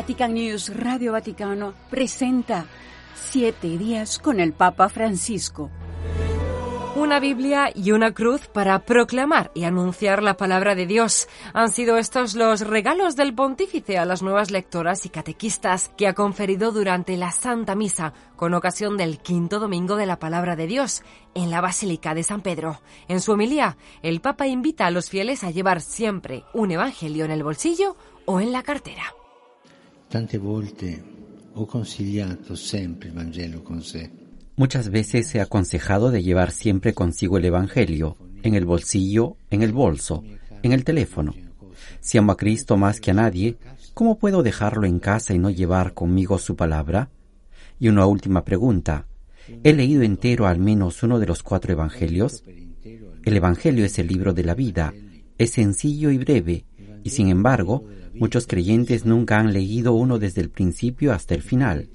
Vatican News Radio Vaticano presenta Siete días con el Papa Francisco. Una Biblia y una cruz para proclamar y anunciar la palabra de Dios. Han sido estos los regalos del pontífice a las nuevas lectoras y catequistas que ha conferido durante la Santa Misa con ocasión del quinto domingo de la palabra de Dios en la Basílica de San Pedro. En su homilía, el Papa invita a los fieles a llevar siempre un evangelio en el bolsillo o en la cartera. Muchas veces he aconsejado de llevar siempre consigo el Evangelio, en el bolsillo, en el bolso, en el teléfono. Si amo a Cristo más que a nadie, ¿cómo puedo dejarlo en casa y no llevar conmigo su palabra? Y una última pregunta. ¿He leído entero al menos uno de los cuatro Evangelios? El Evangelio es el libro de la vida, es sencillo y breve, y sin embargo, muchos creyentes nunca han leído uno desde el principio hasta el final.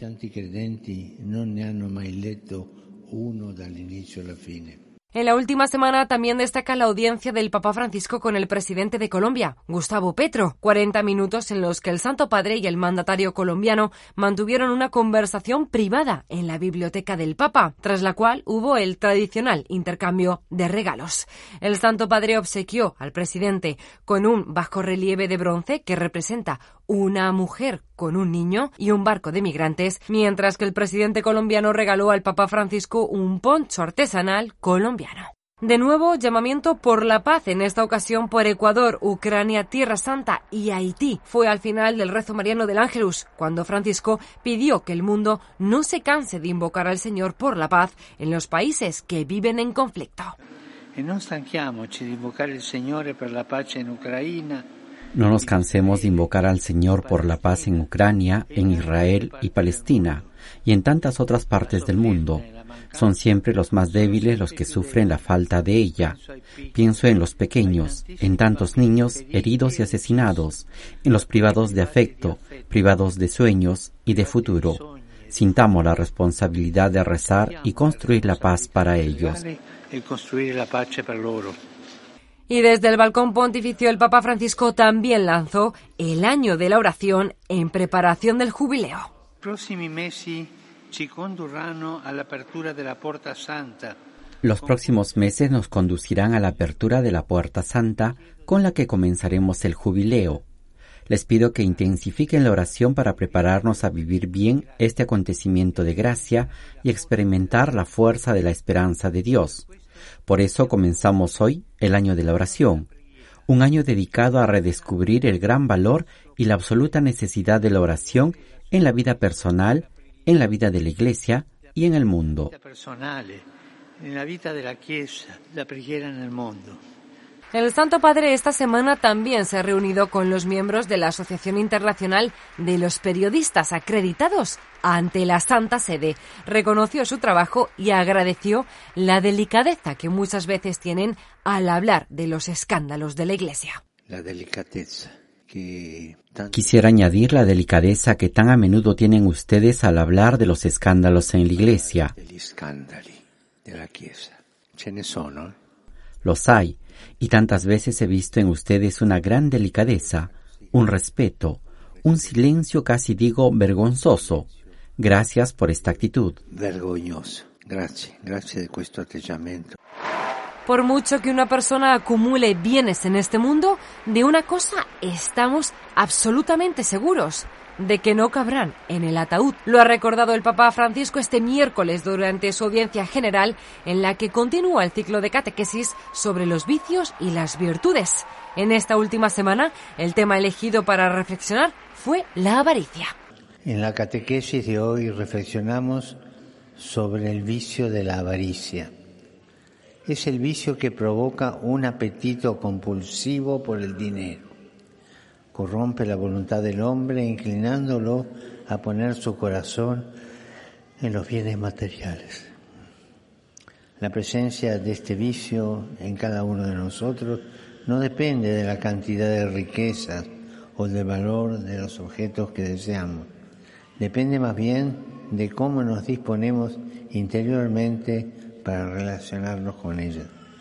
En la última semana también destaca la audiencia del Papa Francisco con el presidente de Colombia, Gustavo Petro. 40 minutos en los que el Santo Padre y el mandatario colombiano mantuvieron una conversación privada en la biblioteca del Papa, tras la cual hubo el tradicional intercambio de regalos. El Santo Padre obsequió al presidente con un bajo relieve de bronce que representa una mujer con un niño y un barco de migrantes, mientras que el presidente colombiano regaló al Papa Francisco un poncho artesanal colombiano. De nuevo, llamamiento por la paz, en esta ocasión por Ecuador, Ucrania, Tierra Santa y Haití. Fue al final del rezo mariano del Ángelus, cuando Francisco pidió que el mundo no se canse de invocar al Señor por la paz en los países que viven en conflicto. E non stanchiamoci di invocare il Signore per la pace in Ucraina, No nos cansemos de invocar al Señor por la paz en Ucrania, en Israel y Palestina, y en tantas otras partes del mundo. Son siempre los más débiles los que sufren la falta de ella. Pienso en los pequeños, en tantos niños heridos y asesinados, en los privados de afecto, privados de sueños y de futuro. Sintamos la responsabilidad de rezar y construir la paz para ellos. Y desde el balcón pontificio el Papa Francisco también lanzó el año de la oración en preparación del jubileo. I prossimi mesi ci condurranno all'apertura della Porta Santa, Los próximos meses nos conducirán a la apertura de la Puerta Santa con la que comenzaremos el jubileo. Les pido que intensifiquen la oración para prepararnos a vivir bien este acontecimiento de gracia y experimentar la fuerza de la esperanza de Dios. Por eso comenzamos hoy el año de la oración, un año dedicado a redescubrir el gran valor y la absoluta necesidad de la oración en la vida personal, en la vida de la Iglesia y en el mundo. El Santo Padre esta semana también se ha reunido con los miembros de la Asociación Internacional de los Periodistas Acreditados ante la Santa Sede. Reconoció su trabajo y agradeció la delicadeza que muchas veces tienen al hablar de los escándalos de la Iglesia. La Quisiera añadir la delicadeza que tan a menudo tienen ustedes al hablar de los escándalos en la Iglesia. Los hay, y tantas veces he visto en ustedes una gran delicadeza, un respeto, un silencio casi digo vergonzoso. Gracias por esta actitud. vergognoso. Grazie di questo atteggiamento. Por mucho que una persona acumule bienes en este mundo, de una cosa estamos absolutamente seguros, de que no cabrán en el ataúd. Lo ha recordado el Papa Francisco este miércoles durante su audiencia general en la que continúa el ciclo de catequesis sobre los vicios y las virtudes. En esta última semana, el tema elegido para reflexionar fue la avaricia. En la catequesis de hoy reflexionamos sobre el vicio de la avaricia. Es el vicio que provoca un apetito compulsivo por el dinero. Corrompe la voluntad del hombre inclinándolo a poner su corazón en los bienes materiales. La presencia de este vicio en cada uno de nosotros no depende de la cantidad de riquezas o del valor de los objetos que deseamos. Depende más bien de cómo nos disponemos interiormente para relacionarnos con ellas.